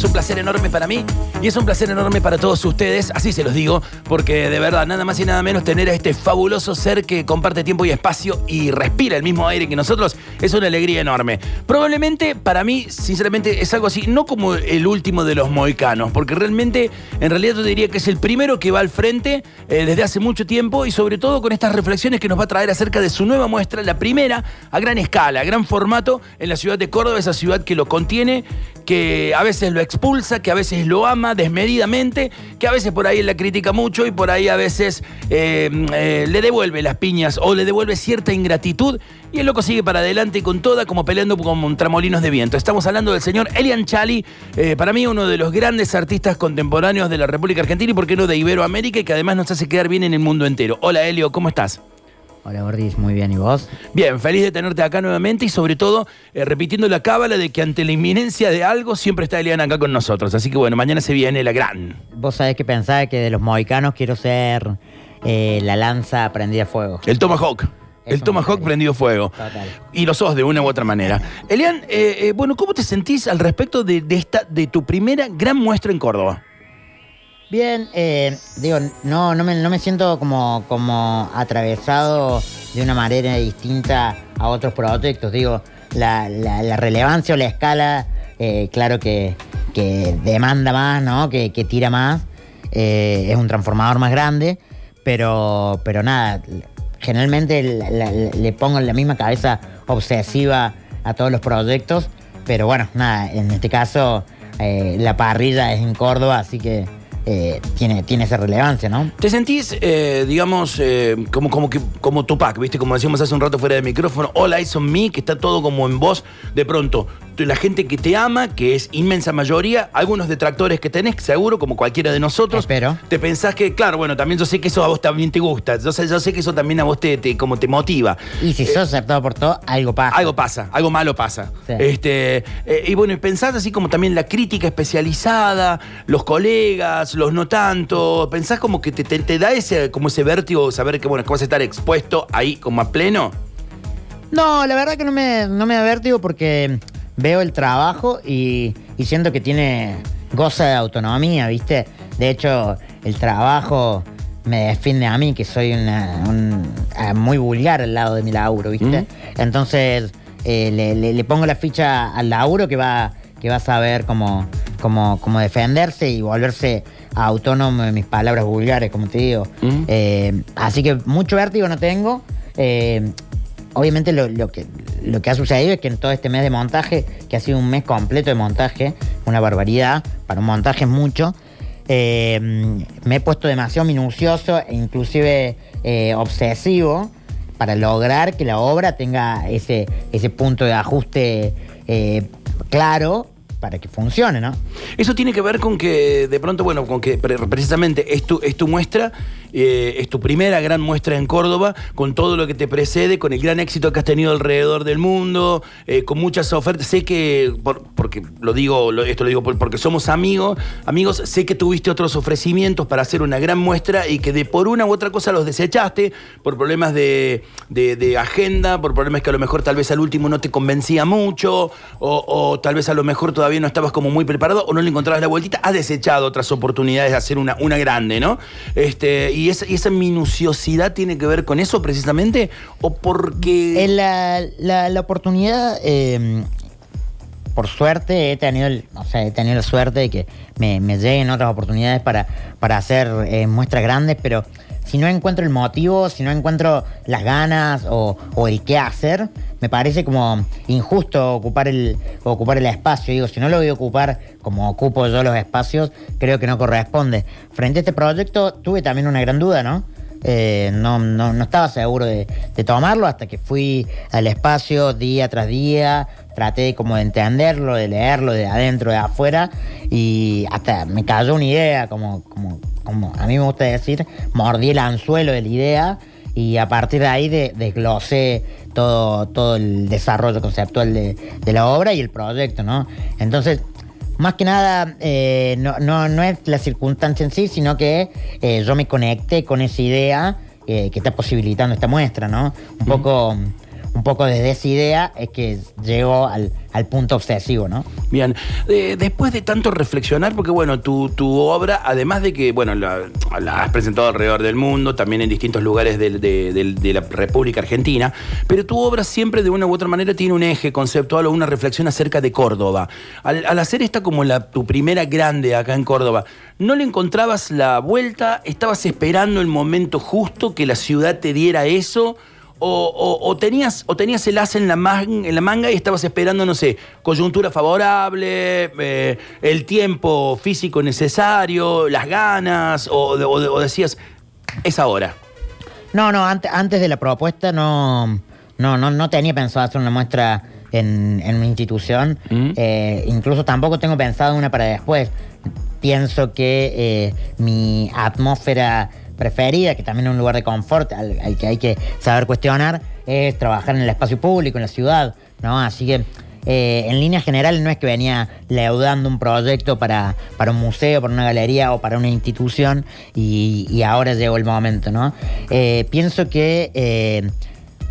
Es un placer enorme para mí y es un placer enorme para todos ustedes, así se los digo, porque de verdad, nada más y nada menos tener a este fabuloso ser que comparte tiempo y espacio y respira el mismo aire que nosotros es una alegría enorme. Probablemente para mí, sinceramente, es algo así, no como el último de los moicanos, porque realmente, en realidad yo diría que es el primero que va al frente eh, desde hace mucho tiempo y sobre todo con estas reflexiones que nos va a traer acerca de su nueva muestra, la primera a gran escala, a gran formato en la ciudad de Córdoba, esa ciudad que lo contiene, que a veces lo expulsa, que a veces lo ama desmedidamente, que a veces por ahí la critica mucho y por ahí a veces eh, eh, le devuelve las piñas o le devuelve cierta ingratitud y el loco sigue para adelante con toda como peleando contra molinos de viento. Estamos hablando del señor Elian Chali, eh, para mí uno de los grandes artistas contemporáneos de la República Argentina y por qué no de Iberoamérica y que además nos hace quedar bien en el mundo entero. Hola Elio, ¿cómo estás? Hola Gordis, muy bien, ¿y vos? Bien, feliz de tenerte acá nuevamente y sobre todo eh, repitiendo la cábala de que ante la inminencia de algo siempre está Elian acá con nosotros. Así que bueno, mañana se viene la gran. Vos sabés que pensaba que de los mohicanos quiero ser eh, la lanza prendida a fuego. El Tomahawk. El Tomahawk prendido fuego. Total. Y lo sos de una u otra manera. Elian, eh, eh, bueno, ¿cómo te sentís al respecto de, de esta, de tu primera gran muestra en Córdoba? Bien, eh, digo, no, no, me, no me siento como, como atravesado de una manera distinta a otros proyectos. Digo, la, la- la relevancia o la escala, eh, claro que, que demanda más, ¿no? Que, que tira más. Eh, es un transformador más grande, pero, pero nada, generalmente le pongo la misma cabeza obsesiva a todos los proyectos. Pero bueno, nada, en este caso eh, la parrilla es en Córdoba, así que eh, tiene, tiene esa relevancia, ¿no? ¿Te sentís, eh, digamos, eh, como, como, que, como Tupac, viste? Como decíamos hace un rato fuera de micrófono, All Eyes on Me, que está todo como en voz. De pronto, la gente que te ama, que es inmensa mayoría, algunos detractores que tenés, seguro, como cualquiera de nosotros. Espero. Te pensás que, claro, bueno, también yo sé que eso a vos también te gusta. Yo sé, yo sé que eso también a vos te, te- como te motiva. Y si sos aceptado por todo, algo pasa. Algo pasa, algo malo pasa. Sí. Este, eh, y bueno, pensás así como también la crítica especializada, los colegas, los no tanto. Pensás como que te, te- te da ese, como ese vértigo saber que bueno, que vas a estar expuesto ahí como a pleno. No, la verdad que no me, no me da vértigo porque veo el trabajo y, y siento que tiene goza de autonomía, ¿viste? De hecho, el trabajo me define a mí, que soy una, un- ah, muy vulgar al lado de mi laburo, ¿viste? Entonces, eh, le, le- le pongo la ficha al laburo que va, que va a saber cómo, cómo, cómo defenderse y volverse autónomo de mis palabras vulgares, como te digo. Mm. Eh, así que mucho vértigo no tengo. Eh, obviamente lo, lo que, lo que ha sucedido es que en todo este mes de montaje, que ha sido un mes completo de montaje, una barbaridad, para un montaje es mucho, eh, me he puesto demasiado minucioso e inclusive eh, obsesivo para lograr que la obra tenga ese, ese punto de ajuste eh, claro para que funcione, ¿no? Eso tiene que ver con que, de pronto, bueno, con que pre- precisamente es tu, es tu muestra, eh, es tu primera gran muestra en Córdoba, con todo lo que te precede, con el gran éxito que has tenido alrededor del mundo, eh, con muchas ofertas. Sé que, por- porque lo digo, esto lo digo por- porque somos amigos, amigos, sé que tuviste otros ofrecimientos para hacer una gran muestra y que de por una u otra cosa los desechaste, por problemas de, agenda, por problemas que a lo mejor tal vez al último no te convencía mucho, o, tal vez a lo mejor todavía no estabas como muy preparado o no le encontrabas la vueltita, has desechado otras oportunidades de hacer una, una grande, ¿no? Este, y esa minuciosidad tiene que ver con eso precisamente, o porque... La, la- la oportunidad, eh, por suerte, he tenido, o sea, he tenido la suerte de que me, me lleguen otras oportunidades para, para hacer eh, muestras grandes, pero si no encuentro el motivo, si no encuentro las ganas o, el qué hacer, me parece como injusto ocupar el, ocupar el espacio. Digo, si no lo voy a ocupar como ocupo yo los espacios, creo que no corresponde. Frente a este proyecto tuve también una gran duda, ¿no? Eh, no, no, no estaba seguro de, tomarlo hasta que fui al espacio día tras día, traté como de entenderlo, de leerlo de adentro, de afuera, y hasta me cayó una idea, como, como, como a mí me gusta decir, mordí el anzuelo de la idea y a partir de ahí de- desglosé todo, todo el desarrollo conceptual de la obra y el proyecto, ¿no? Entonces, más que nada, eh, no, no, no es la circunstancia en sí, sino que eh, yo me conecté con esa idea eh, que está posibilitando esta muestra, ¿no? Un poco, un poco desde esa idea es que llego al, punto obsesivo, ¿no? Bien, después de tanto reflexionar, porque bueno, tu, obra, además de que, bueno, la, has presentado alrededor del mundo, también en distintos lugares de, la República Argentina, pero tu obra siempre de una u otra manera tiene un eje conceptual o una reflexión acerca de Córdoba. Al, hacer esta como la, tu primera grande acá en Córdoba, ¿no le encontrabas la vuelta? ¿Estabas esperando el momento justo que la ciudad te diera eso? O, tenías, o tenías el as en la, en la manga y estabas esperando, no sé, coyuntura favorable, eh, el tiempo físico necesario, las ganas, o, decías, es ahora. No, no, antes, antes de la propuesta no, no, no, no tenía pensado hacer una muestra en, en mi institución. Mm. Eh, incluso tampoco tengo pensado una para después. Pienso que eh, mi atmósfera preferida, que también es un lugar de confort al, que hay que saber cuestionar, es trabajar en el espacio público, en la ciudad, ¿no? Así que eh, en línea general no es que venía leudando un proyecto para, para un museo, para una galería o para una institución y, ahora llegó el momento, ¿no? Eh, pienso que eh,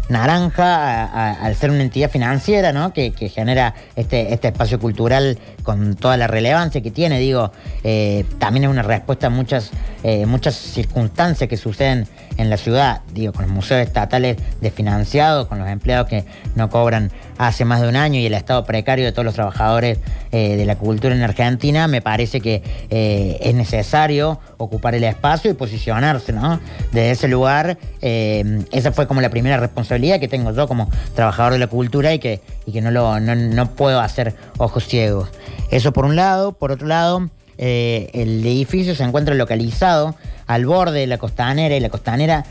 Naranja, al ser una entidad financiera, ¿no? Que, genera este, este espacio cultural con toda la relevancia que tiene, digo, eh, también es una respuesta a muchas, eh, muchas circunstancias que suceden en la ciudad, digo, con los museos estatales desfinanciados, con los empleados que no cobran hace más de un año y el estado precario de todos los trabajadores eh, de la cultura en Argentina, me parece que es necesario ocupar el espacio y posicionarse, ¿no? Desde ese lugar, esa fue como la primera responsabilidad que tengo yo como trabajador de la cultura y que, y que no, lo, no puedo hacer ojos ciegos. Eso por un lado. Por otro lado, eh, el edificio se encuentra localizado al borde de la costanera y la costanera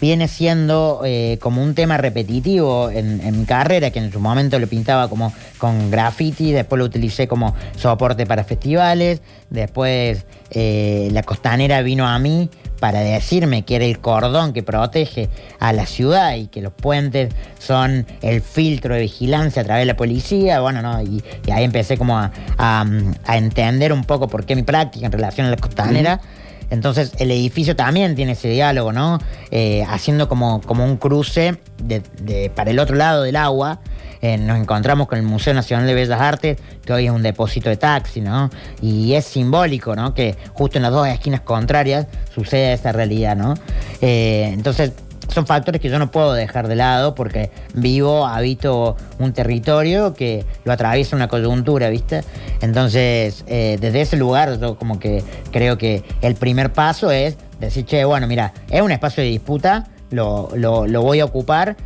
viene siendo eh, como un tema repetitivo en, mi carrera, que en su momento lo pintaba como con graffiti, después lo utilicé como soporte para festivales, después eh, la costanera vino a mí para decirme que era el cordón que protege a la ciudad y que los puentes son el filtro de vigilancia a través de la policía, bueno, no, y, ahí empecé como a, entender un poco por qué mi práctica en relación a la costanera. Entonces el edificio también tiene ese diálogo, ¿no? Eh, haciendo como, como un cruce de, para el otro lado del agua. Eh, nos encontramos con el Museo Nacional de Bellas Artes, que hoy es un depósito de taxi, ¿no? Y es simbólico, ¿no? Que justo en las dos esquinas contrarias sucede esa realidad, ¿no? Eh, entonces son factores que yo no puedo dejar de lado porque vivo, habito un territorio que lo atraviesa una coyuntura, ¿viste? Entonces, eh, desde ese lugar yo como que creo que el primer paso es decir, che, bueno, mira, es un espacio de disputa, lo, lo voy a ocupar,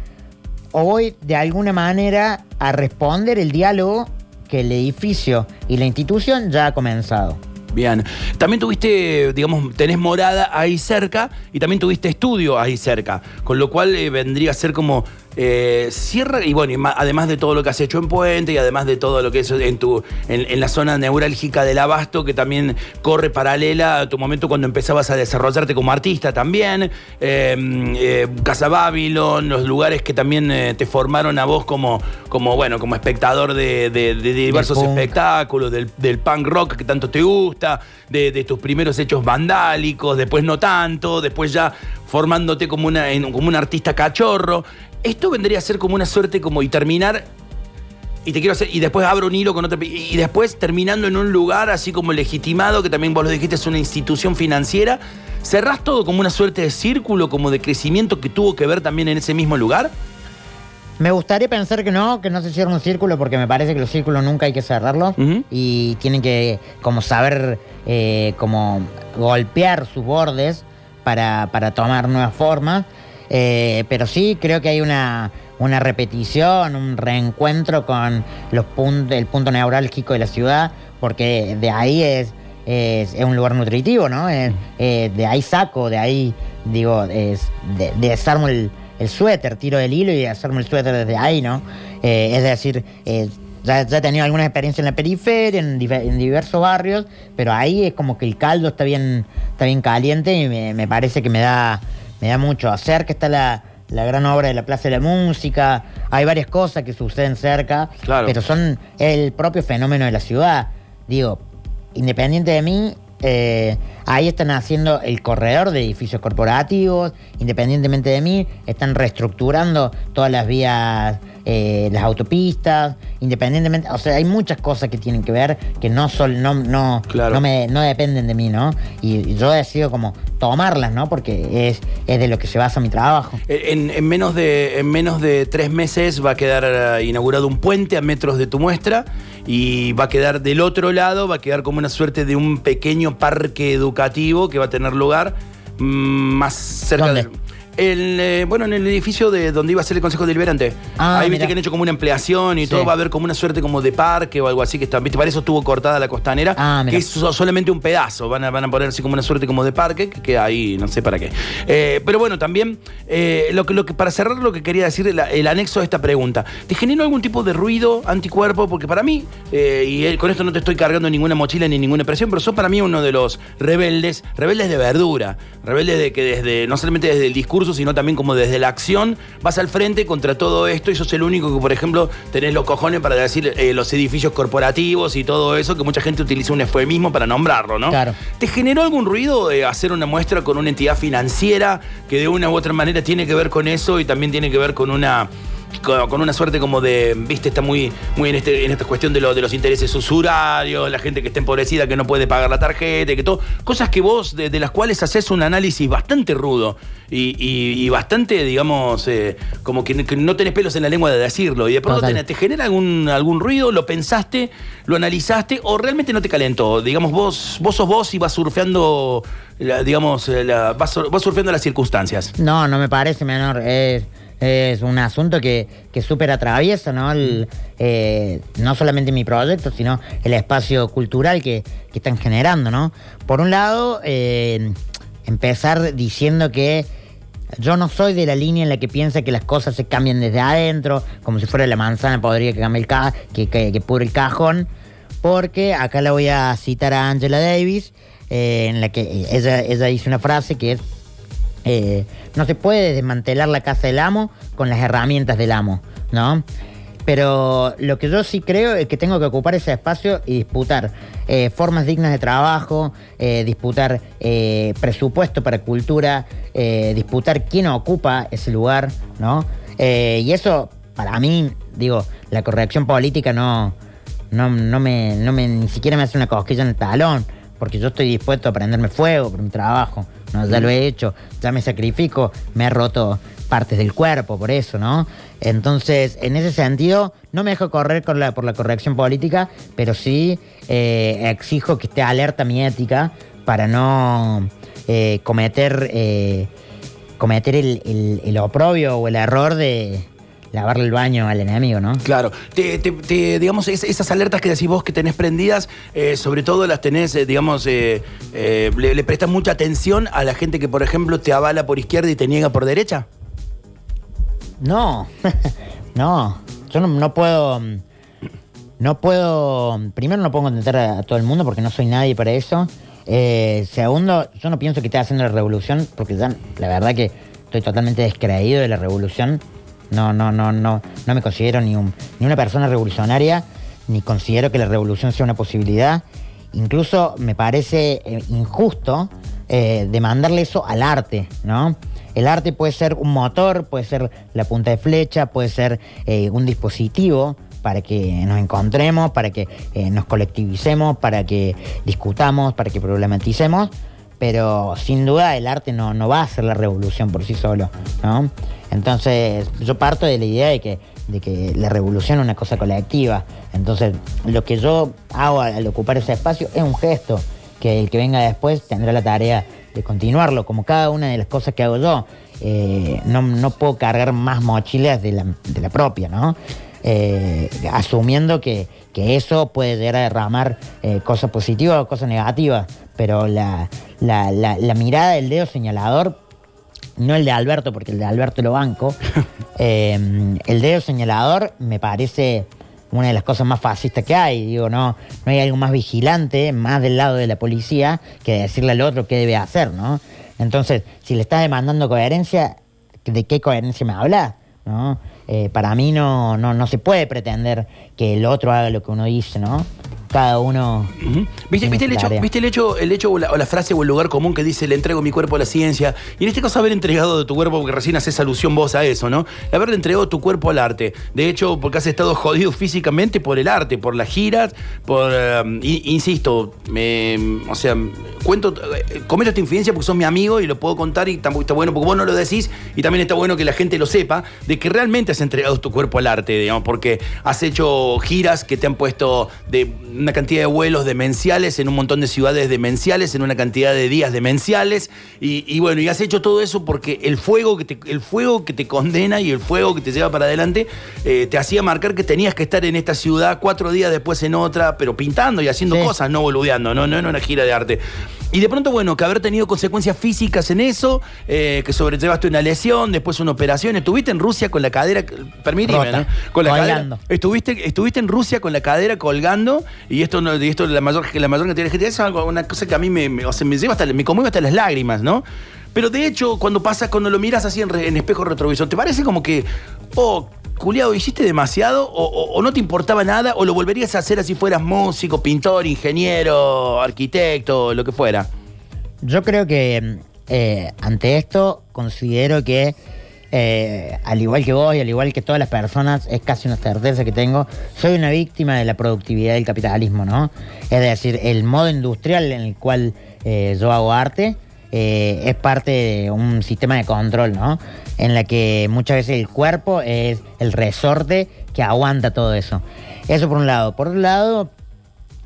o voy de alguna manera a responder el diálogo que el edificio y la institución ya ha comenzado. Bien. También tuviste, digamos, tenés morada ahí cerca y también tuviste estudio ahí cerca, con lo cual eh, vendría a ser como eh, cierra, y bueno, además de todo lo que has hecho en Puente y además de todo lo que es en, tu, en, la zona neurálgica del abasto, que también corre paralela a tu momento cuando empezabas a desarrollarte como artista también, eh, eh, Casa Babylon, los lugares que también te formaron a vos como, como, bueno, como espectador de, diversos espectáculos, del, punk rock que tanto te gusta, de, de tus primeros hechos vandálicos, después no tanto, después ya formándote como, una, como un artista cachorro. Esto vendría a ser como una suerte como y terminar y te quiero hacer y después abro un hilo con otra y después terminando en un lugar así como legitimado que también vos lo dijiste es una institución financiera cerrás todo como una suerte de círculo como de crecimiento que tuvo que ver también en ese mismo lugar me gustaría pensar que no, que no se cierra un círculo, porque me parece que los círculos nunca hay que cerrarlos y tienen que como saber eh, como golpear sus bordes para, para tomar nuevas formas. Eh, pero sí creo que hay una, una repetición, un reencuentro con los el punto neurálgico de la ciudad, porque de ahí es, es, un lugar nutritivo, ¿no? de ahí saco, de ahí, digo, es, de, desarmo el, el, suéter, tiro del hilo y desarmo el suéter desde ahí, ¿no? Eh, es decir, ya, he tenido alguna experiencia en la periferia, en, diversos barrios, pero ahí es como que el caldo está bien, está bien caliente y me, parece que me da, me da mucho. Cerca está la, la gran obra de la Plaza de la Música, hay varias cosas que suceden cerca, pero son el propio fenómeno de la ciudad. Digo, independiente de mí, Eh, ahí están haciendo el corredor de edificios corporativos, independientemente de mí, están reestructurando todas las vías, eh, las autopistas, independientemente, o sea, hay muchas cosas que tienen que ver que no son, no, no, Claro. no, me, no dependen de mí, ¿no? Y, y yo decido como tomarlas, ¿no? Porque es, es de lo que se basa mi trabajo. En, en menos de, en menos de tres meses va a quedar eh, inaugurado un puente a metros de tu muestra y va a quedar del otro lado, va a quedar como una suerte de un pequeño parque educativo que va a tener lugar mm, más cerca ¿Dónde? del- el, eh, bueno, en el edificio de donde iba a ser el Consejo Deliberante. Ah, Ahí viste mirá. que han hecho como una ampliación y Sí. todo, va a haber como una suerte como de parque o algo así que está, viste, para eso estuvo cortada la costanera, Ah, que es so- solamente un pedazo, van a, van a poner así como una suerte como de parque, que queda ahí, no sé para qué. Eh, pero bueno, también, eh, lo que, lo que, para cerrar lo que quería decir, el, el anexo a esta pregunta, ¿te generó algún tipo de ruido anticuerpo? Porque para mí, eh, y eh, con esto no te estoy cargando ninguna mochila ni ninguna presión, pero sos para mí uno de los rebeldes, rebeldes de verdura, rebeldes de que desde, no solamente desde el discurso, sino también como desde la acción, vas al frente contra todo esto y sos el único que, por ejemplo, tenés los cojones para decir eh, los edificios corporativos y todo eso, que mucha gente utiliza un eufemismo para nombrarlo, ¿no? Claro. ¿Te generó algún ruido de hacer una muestra con una entidad financiera que de una u otra manera tiene que ver con eso y también tiene que ver con una con una suerte como de, viste, está muy, muy en, este, en esta cuestión de, lo- de los intereses usurarios, la gente que está empobrecida, que no puede pagar la tarjeta, que todo, cosas que vos, de, de las cuales haces un análisis bastante rudo y, y- y bastante, digamos, eh, como que, que no tenés pelos en la lengua de decirlo, y de pronto te, ¿Te genera algún, algún ruido? ¿Lo pensaste? ¿Lo analizaste? ¿O realmente no te calentó? Digamos, vos, vos sos vos y vas surfeando, la- digamos, eh, la- vas, vas surfeando las circunstancias. No, no me parece menor. Es, es un asunto que, que súper atraviesa, ¿no? Eh, no solamente mi proyecto, sino el espacio cultural que, que están generando, ¿no? Por un lado, eh, empezar diciendo que yo no soy de la línea en la que piensa que las cosas se cambian desde adentro, como si fuera la manzana podría que cambie el ca que, que, el cajón, porque acá la voy a citar a Angela Davis, eh, en la que ella, ella dice una frase que es eh, no se puede desmantelar la casa del amo con las herramientas del amo, ¿no? Pero lo que yo sí creo es que tengo que ocupar ese espacio y disputar eh, formas dignas de trabajo, eh, disputar presupuesto para cultura, disputar quién ocupa ese lugar, ¿no? Y eso, para mí, digo, la corrección política no, no, no, me, no me, ni siquiera me hace una cosquilla en el talón, porque yo estoy dispuesto a prenderme fuego por mi trabajo, ¿no? Ya lo he hecho, ya me sacrifico, me he roto partes del cuerpo por eso, ¿no? Entonces, en ese sentido, no me dejo correr por la corrección política, pero sí eh, exijo que esté alerta mi ética para no eh, cometer, eh, cometer el, el- el oprobio o el error de lavarle el baño al enemigo, ¿no? Claro, te, te- te- digamos, es- esas alertas que decís vos que tenés prendidas, eh, sobre todo las tenés, eh, digamos, eh, le, le prestas mucha atención a la gente que, por ejemplo, te avala por izquierda y te niega por derecha. No, no, yo no, no puedo, no puedo, primero no puedo contentar a, a todo el mundo porque no soy nadie para eso. Eh, segundo, yo no pienso que esté haciendo la revolución porque ya, la verdad que estoy totalmente descreído de la revolución. No, no, no, no, no me considero ni, un- ni una persona revolucionaria, ni considero que la revolución sea una posibilidad. Incluso me parece eh, injusto eh, demandarle eso al arte, ¿no? El arte puede ser un motor, puede ser la punta de flecha, puede ser eh, un dispositivo para que nos encontremos, para que nos colectivicemos, para que discutamos, para que problematicemos, pero sin duda el arte no, no va a ser la revolución por sí solo, ¿no? Entonces yo parto de la idea de que, de que la revolución es una cosa colectiva, entonces lo que yo hago al, ocupar ese espacio es un gesto, que el que venga después tendrá la tarea de continuarlo, como cada una de las cosas que hago yo. Eh, no, no puedo cargar más mochilas de la, de la propia, ¿no? Eh, asumiendo que, que eso puede llegar a derramar eh, cosas positivas o cosas negativas, pero la, la- la- la mirada del dedo señalador, no el de Alberto, porque el de Alberto lo banco, eh, el dedo señalador me parece una de las cosas más fascistas que hay. Digo, no, no hay algo más vigilante, más del lado de la policía, que decirle al otro qué debe hacer, ¿no? Entonces, si le estás demandando coherencia, ¿de qué coherencia me hablas? ¿No? Eh, para mí no, no, no se puede pretender que el otro haga lo que uno dice, ¿no? Cada uno. ¿Viste, ¿viste el hecho, ¿Viste el hecho, el hecho o la, frase o el lugar común que dice le entrego mi cuerpo a la ciencia? Y en este caso haber entregado de tu cuerpo, porque recién haces alusión vos a eso, ¿no? Haber entregado tu cuerpo al arte. De hecho, porque has estado jodido físicamente por el arte, por las giras, por. Eh, insisto, o sea, cuento, eh, comento esta infidencia porque sos mi amigo y lo puedo contar y tampoco está bueno porque vos no lo decís y también está bueno que la gente lo sepa de que realmente has entregado tu cuerpo al arte, digamos, porque has hecho giras que te han puesto de una cantidad de vuelos demenciales en un montón de ciudades demenciales, en una cantidad de días demenciales y, bueno, y has hecho todo eso porque el fuego que te, el fuego que te condena y el fuego que te lleva para adelante eh, te hacía marcar que tenías que estar en esta ciudad cuatro días después en otra, pero pintando y haciendo cosas, no boludeando, no, no en una gira de arte. Y de pronto, bueno, que haber tenido consecuencias físicas en eso, eh, que sobrellevaste una lesión, después una operación. Estuviste en Rusia con la cadera, permíteme, ¿no? Con la cadera. Estuviste, estuviste en Rusia con la cadera colgando, y esto, no, y esto la mayor, la mayor cantidad de gente, es algo, una cosa que a mí me, me, me lleva hasta, me conmueve hasta las lágrimas, ¿no? Pero de hecho, cuando pasa, cuando lo miras así en, en espejo retrovisor, ¿te parece como que, oh, Juliado, ¿hiciste demasiado o, no te importaba nada o lo volverías a hacer así fueras músico, pintor, ingeniero, arquitecto, lo que fuera? Yo creo que eh, ante esto considero que eh, al igual que vos y al igual que todas las personas, es casi una certeza que tengo, soy una víctima de la productividad del capitalismo, ¿no? Es decir, el modo industrial en el cual eh, yo hago arte es parte de un sistema de control, ¿no? en la que muchas veces el cuerpo es el resorte que aguanta todo eso. Eso por un lado. Por otro lado,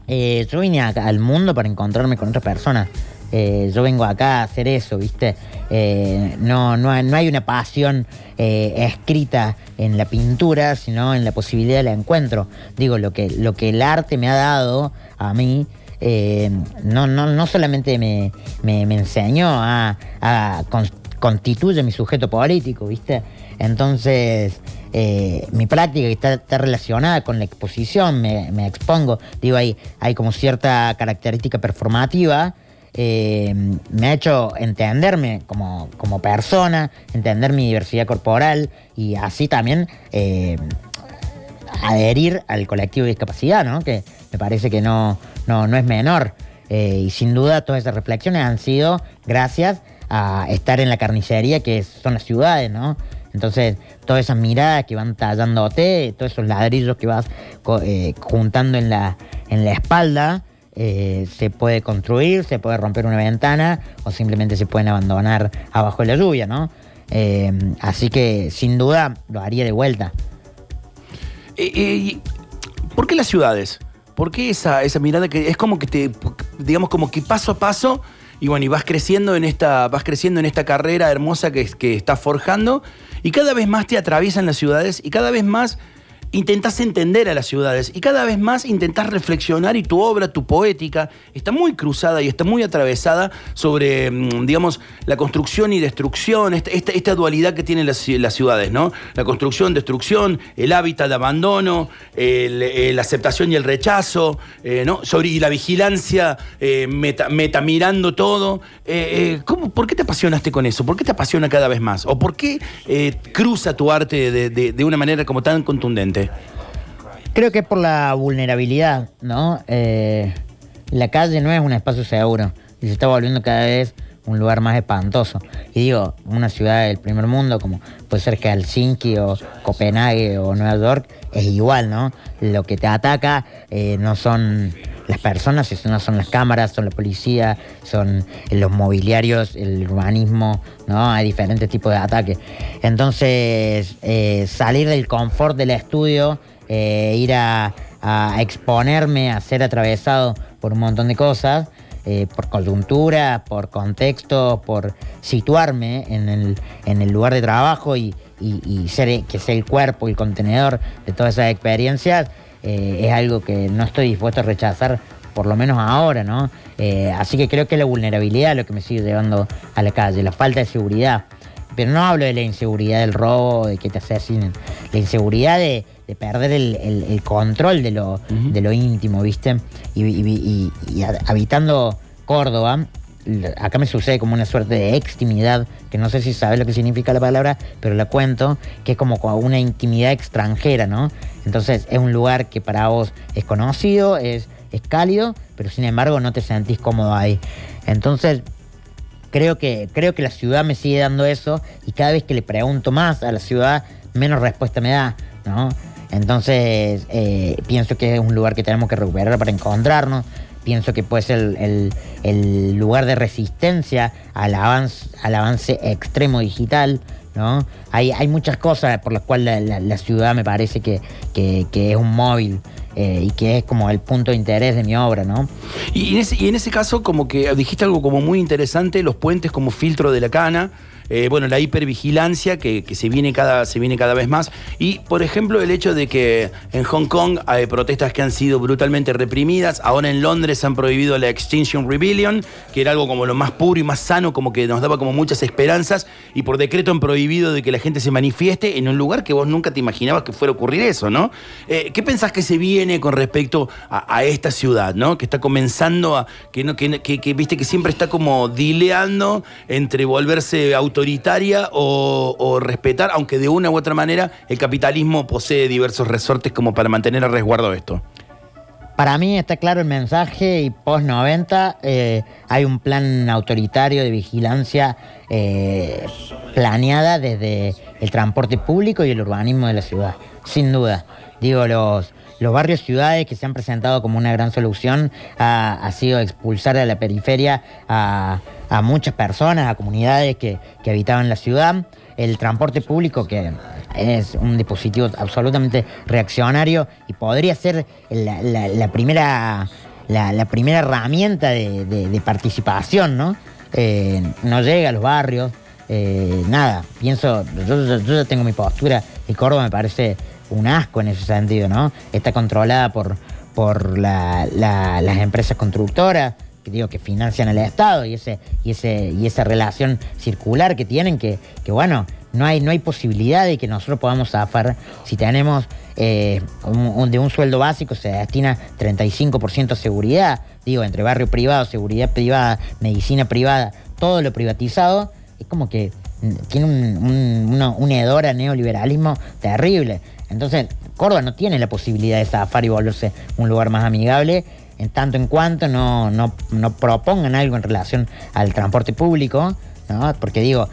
eh, yo vine al mundo para encontrarme con otras personas. Eh, yo vengo acá a hacer eso, ¿viste? Eh, no, no, hay una pasión escrita en la pintura, sino en la posibilidad del encuentro. Digo, lo que, lo que el arte me ha dado a mí no, no, no solamente me, me, enseñó a, a, constituye mi sujeto político, ¿viste? Entonces, eh, mi práctica está, está, relacionada con la exposición, me, expongo, digo, hay, hay como cierta característica performativa, eh, me ha hecho entenderme como, como, persona, entender mi diversidad corporal y así también eh, adherir al colectivo de discapacidad, ¿no? Que me parece que no, no, no es menor. y sin duda todas esas reflexiones han sido gracias a estar en la carnicería que son las ciudades, ¿no? Entonces, todas esas miradas que van tallándote, todos esos ladrillos que vas eh, juntando en la, en la espalda, eh, se puede construir, se puede romper una ventana o simplemente se pueden abandonar abajo de la lluvia, ¿no? Eh, así que sin duda lo haría de vuelta. ¿Por qué las ciudades? ¿Por qué esa, esa mirada que es como que te, digamos, como que paso a paso y bueno, y vas creciendo en esta, vas creciendo en esta carrera hermosa que, que estás forjando y cada vez más te atraviesan las ciudades y cada vez más intentás entender a las ciudades y cada vez más intentás reflexionar y tu obra, tu poética, está muy cruzada y está muy atravesada sobre, mm, digamos, la construcción y destrucción, esta, esta, dualidad que tienen las, ciudades, ¿no? La construcción, destrucción, el hábitat de abandono, la aceptación y el rechazo, eh, ¿no? Y la vigilancia eh, meta, todo. Eh, ¿Por qué te apasionaste con eso? ¿Por qué te apasiona cada vez más? ¿O por qué cruza tu arte de una manera como tan contundente? Creo que es por la vulnerabilidad, ¿no? Eh, la calle no es un espacio seguro y se está volviendo cada vez un lugar más espantoso. Y digo, una ciudad del primer mundo como puede ser Helsinki o Copenhague o Nueva York es igual, ¿no? Lo que te ataca eh, no son las personas, sino son las cámaras, son la policía, son los mobiliarios, el urbanismo, ¿no? Hay diferentes tipos de ataques. Entonces, eh, salir del confort del estudio, eh, ir a, exponerme, a ser atravesado por un montón de cosas, eh, por coyuntura, por contexto, por situarme en el, lugar de trabajo y, ser que sea el cuerpo, el contenedor de todas esas experiencias, es algo que no estoy dispuesto a rechazar, por lo menos ahora, ¿no? así que creo que la vulnerabilidad es lo que me sigue llevando a la calle, la falta de seguridad. Pero no hablo de la inseguridad del robo, de que te asesinen. La inseguridad de, perder el, control de lo, de lo íntimo, ¿viste? Y, habitando Córdoba, acá me sucede como una suerte de extimidad, que no sé si sabes lo que significa la palabra, pero la cuento, que es como una intimidad extranjera, ¿no? Entonces es un lugar que para vos es conocido, es es cálido, pero sin embargo no te sentís cómodo ahí. Entonces, creo que, creo que la ciudad me sigue dando eso y cada vez que le pregunto más a la ciudad, menos respuesta me da, ¿no? Entonces, eh, pienso que es un lugar que tenemos que recuperar para encontrarnos. Pienso que puede ser el, lugar de resistencia al avance, al avance extremo digital. ¿no? Hay, hay muchas cosas por las cuales la, ciudad me parece que, es un móvil. Eh, y que es como el punto de interés de mi obra, ¿no? Y en, ese, y en ese caso, como que dijiste algo como muy interesante, los puentes como filtro de la cana, eh, bueno, la hipervigilancia que, se, viene cada, se viene cada vez más. Y, por ejemplo, el hecho de que en Hong Kong hay protestas que han sido brutalmente reprimidas. Ahora en Londres han prohibido la Extinction Rebellion, que era algo como lo más puro y más sano, como que nos daba como muchas esperanzas. Y por decreto han prohibido de que la gente se manifieste en un lugar que vos nunca te imaginabas que fuera a ocurrir eso, ¿no? Eh, ¿Qué pensás que se viene con respecto a, esta ciudad, ¿no? Que está comenzando a. Que, no, que, que, viste que siempre está como dileando entre volverse autoritaria o, respetar, aunque de una u otra manera el capitalismo posee diversos resortes como para mantener a resguardo esto? Para mí está claro el mensaje y post 90 eh, hay un plan autoritario de vigilancia eh, planeada desde el transporte público y el urbanismo de la ciudad, sin duda. Digo, los, los barrios ciudades que se han presentado como una gran solución ha, sido expulsar de la periferia a, muchas personas, a comunidades que, habitaban la ciudad. El transporte público, que es un dispositivo absolutamente reaccionario y podría ser la, primera, la, primera herramienta de, participación, ¿no? Eh, no llega a los barrios, eh, nada, pienso, yo, yo, tengo mi postura, y Córdoba me parece un asco en ese sentido, ¿no? Está controlada por, por las empresas constructoras, que digo que financian el Estado y ese, y ese, y esa relación circular que tienen, que, que bueno, no hay, no hay posibilidad de que nosotros podamos zafar si tenemos eh, de un sueldo básico se destina 35% a seguridad, digo, entre barrio privado, seguridad privada, medicina privada, todo lo privatizado, es como que tiene un, un, un hedor a neoliberalismo terrible. Entonces, Córdoba no tiene la posibilidad de zafar y volverse un lugar más amigable, en tanto en cuanto no, no, no propongan algo en relación al transporte público, ¿no? Porque digo,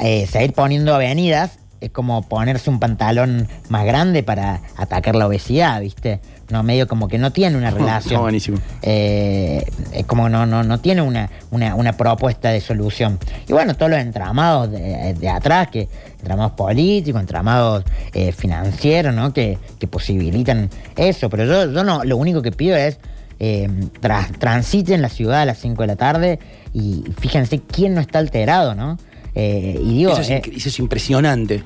eh, seguir poniendo avenidas es como ponerse un pantalón más grande para atacar la obesidad, ¿viste? No, medio como que no tiene una relación. buenísimo. Eh, es como no, no, no tiene una, una, propuesta de solución. Y bueno, todos los entramados de, atrás, que entramados políticos, entramados eh, financieros, ¿no? Que, posibilitan eso. Pero yo, yo no, lo único que pido es eh, transiten la ciudad a las 5 de la tarde y fíjense quién no está alterado, ¿no? Eh, y digo, eso, es, impresionante.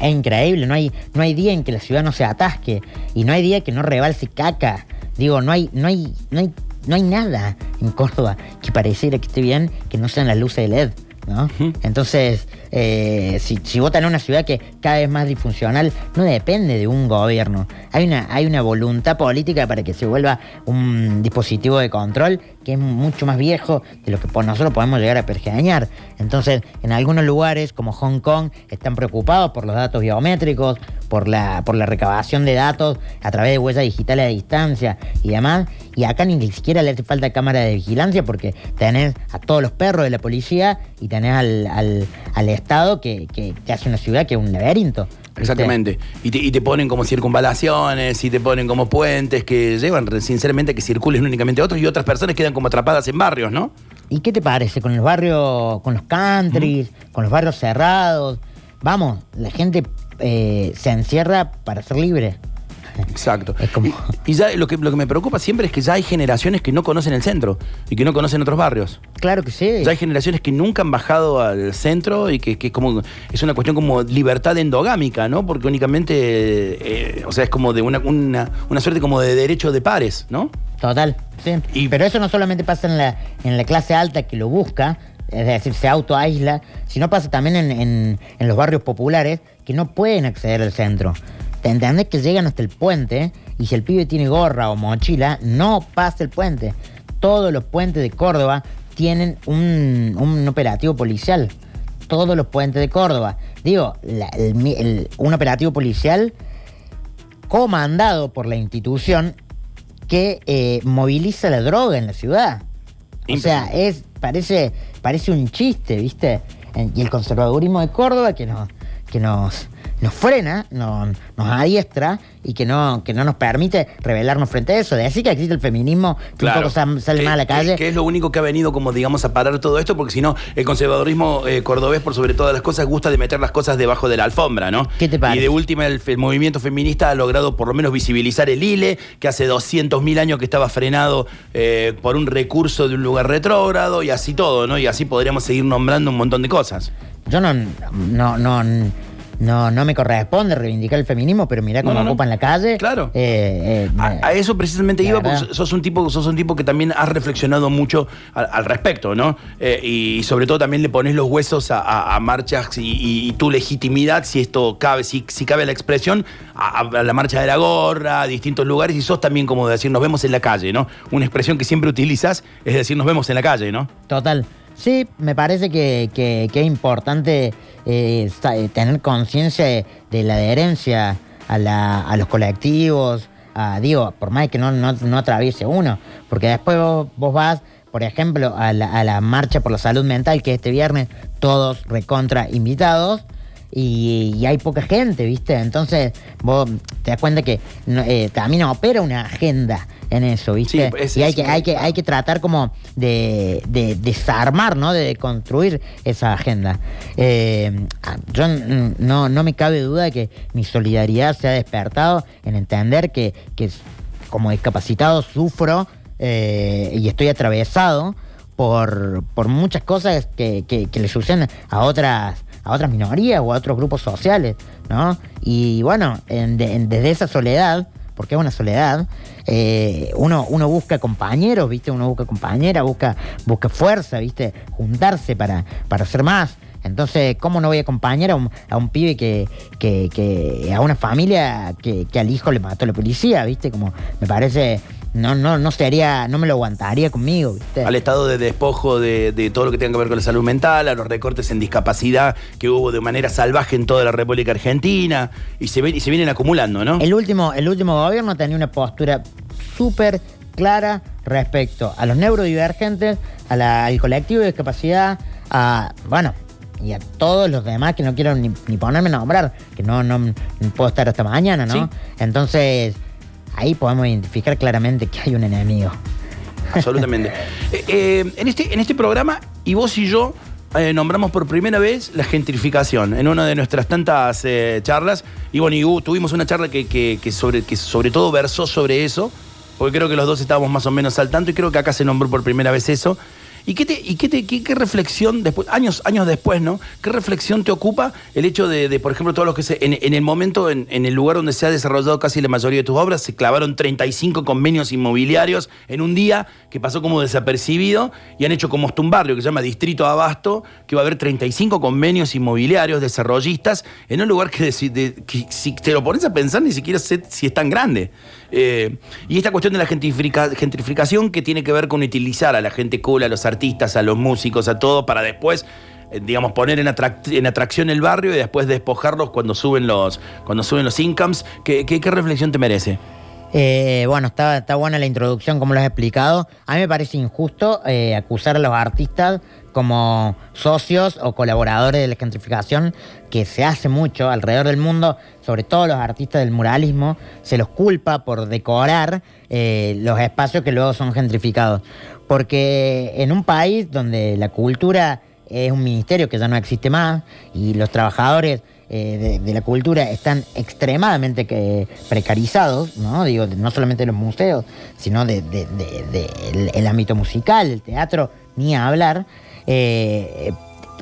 Es increíble, no hay, no hay día en que la ciudad no se atasque y no hay día que no rebalse caca. Digo, no hay, no hay, no hay, no hay nada en Córdoba que pareciera que esté bien que no sean las luces de LED. ¿no? Entonces, eh, si, vos tenés una ciudad que cada vez más disfuncional, no depende de un gobierno. Hay una, hay una voluntad política para que se vuelva un dispositivo de control que es mucho más viejo de lo que nosotros podemos llegar a pergeñar. Entonces, en algunos lugares, como Hong Kong, están preocupados por los datos biométricos, por la, por la recabación de datos a través de huellas digitales a distancia y demás. Y acá ni siquiera le hace falta cámara de vigilancia porque tenés a todos los perros de la policía y tenés al, al, al Estado que, que, hace una ciudad que es un laberinto. Exactamente. Y te, y te, ponen como circunvalaciones y te ponen como puentes que llevan, sinceramente, que circulen únicamente otros y otras personas quedan como atrapadas en barrios, ¿no? ¿Y qué te parece con los barrios, con los countries, con los barrios cerrados? Vamos, la gente eh, se encierra para ser libre. Exacto. Y, ya lo que, lo que me preocupa siempre es que ya hay generaciones que no conocen el centro y que no conocen otros barrios. Claro que sí. Ya hay generaciones que nunca han bajado al centro y que, como es una cuestión como libertad endogámica, ¿no? Porque únicamente, eh, o sea, es como de una, una, suerte como de derecho de pares, ¿no? Total, sí. Pero eso no solamente pasa en la, en la clase alta que lo busca, es decir, se autoaísla, sino pasa también en, en los barrios populares que no pueden acceder al centro. ¿Te entendés que llegan hasta el puente y si el pibe tiene gorra o mochila, no pasa el puente? Todos los puentes de Córdoba tienen un, operativo policial. Todos los puentes de Córdoba. Digo, un operativo policial comandado por la institución que eh, moviliza la droga en la ciudad. O sea, es parece parece un chiste, ¿viste? Y el conservadurismo de Córdoba que nos que nos nos frena, nos, nos adiestra y que no, que no nos permite rebelarnos frente a eso. De así que existe el feminismo, que un poco sale más a la calle. Que, es lo único que ha venido, como digamos, a parar todo esto, porque si no, el conservadurismo eh, cordobés, por sobre todas las cosas, gusta de meter las cosas debajo de la alfombra, ¿no? ¿Qué te parece? Y de última, el, movimiento feminista ha logrado por lo menos visibilizar el ILE, que hace 200.000 años que estaba frenado eh, por un recurso de un lugar retrógrado y así todo, ¿no? Y así podríamos seguir nombrando un montón de cosas. Yo no, no, no no, no me corresponde reivindicar el feminismo, pero mirá cómo ocupan la calle. Claro. Eh, eh, a, eso precisamente iba, porque sos un tipo, sos un tipo que también has reflexionado mucho al, respecto, ¿no? Eh, y sobre todo también le pones los huesos a, marchas y, tu legitimidad, si esto cabe, si, si cabe la expresión, a, la marcha de la gorra, a distintos lugares, y sos también como decir, nos vemos en la calle, ¿no? Una expresión que siempre utilizas es decir, nos vemos en la calle, ¿no? Total. Sí, me parece que, es importante eh, eh, tener conciencia de, la adherencia a, los colectivos, digo, por más que no, no, atraviese uno, porque después vos, vas, por ejemplo, a la, marcha por la salud mental, que este viernes todos recontra invitados, y, hay poca gente, ¿viste? Entonces vos te das cuenta que eh, también opera una agenda en eso, ¿viste? y hay, que, hay, que, hay que tratar como de, desarmar, ¿no? De construir esa agenda. Eh, yo no, no me cabe duda de que mi solidaridad se ha despertado en entender que, como discapacitado sufro eh, y estoy atravesado por, por muchas cosas que, que, le suceden a otras a otras minorías o a otros grupos sociales, ¿no? Y bueno, desde esa soledad, porque es una soledad, eh, uno, uno busca compañeros, ¿viste? Uno busca compañera, busca, busca fuerza, ¿viste? Juntarse para, para hacer más. Entonces, ¿cómo no voy a acompañar a un, a un pibe que, que, a una familia que, que, al hijo le mató la policía, ¿viste? Como me parece no, no, no sería, no me lo aguantaría conmigo. Al estado de despojo de, todo lo que tenga que ver con la salud mental, a los recortes en discapacidad que hubo de manera salvaje en toda la República Argentina, y se, y se vienen acumulando, ¿no? El último, el último gobierno tenía una postura súper clara respecto a los neurodivergentes, al colectivo de discapacidad, a, bueno, y a todos los demás que no quiero ni, ponerme a nombrar, que no, no, puedo estar hasta mañana, ¿no? Entonces ahí podemos identificar claramente que hay un enemigo. Absolutamente. Eh, eh, en, este, en este programa, y vos y yo eh, nombramos por primera vez la gentrificación en una de nuestras tantas charlas. Y bueno, y, tuvimos una charla que, sobre, que sobre todo versó sobre eso, porque creo que los dos estábamos más o menos al tanto y creo que acá se nombró por primera vez eso. ¿Y qué, te, y qué, te, qué, reflexión, después, años, años después, ¿no? ¿Qué reflexión te ocupa el hecho de, por ejemplo, todo lo que se. En, el momento, en, el lugar donde se ha desarrollado casi la mayoría de tus obras, se clavaron 35 convenios inmobiliarios en un día que pasó como desapercibido y han hecho como un barrio que se llama Distrito Abasto, que va a haber 35 convenios inmobiliarios, desarrollistas, en un lugar que, si te lo pones a pensar ni siquiera sé si es tan grande. Eh, y esta cuestión de la gentrificación que tiene que ver con utilizar a la gente cool, a los artistas, a los músicos, a todo, para después eh, digamos, poner en, atracción el barrio y después despojarlos cuando suben los, cuando suben los incomes. ¿Qué, qué reflexión te merece? Eh, bueno, está, está buena la introducción, como lo has explicado. A mí me parece injusto eh, acusar a los artistas como socios o colaboradores de la gentrificación, que se hace mucho alrededor del mundo, sobre todo los artistas del muralismo, se los culpa por decorar eh, los espacios que luego son gentrificados. Porque en un país donde la cultura es un ministerio que ya no existe más y los trabajadores eh, de, la cultura están extremadamente precarizados, ¿no? Digo, no solamente los museos, sino de, el, ámbito musical, el teatro, ni a hablar. Eh,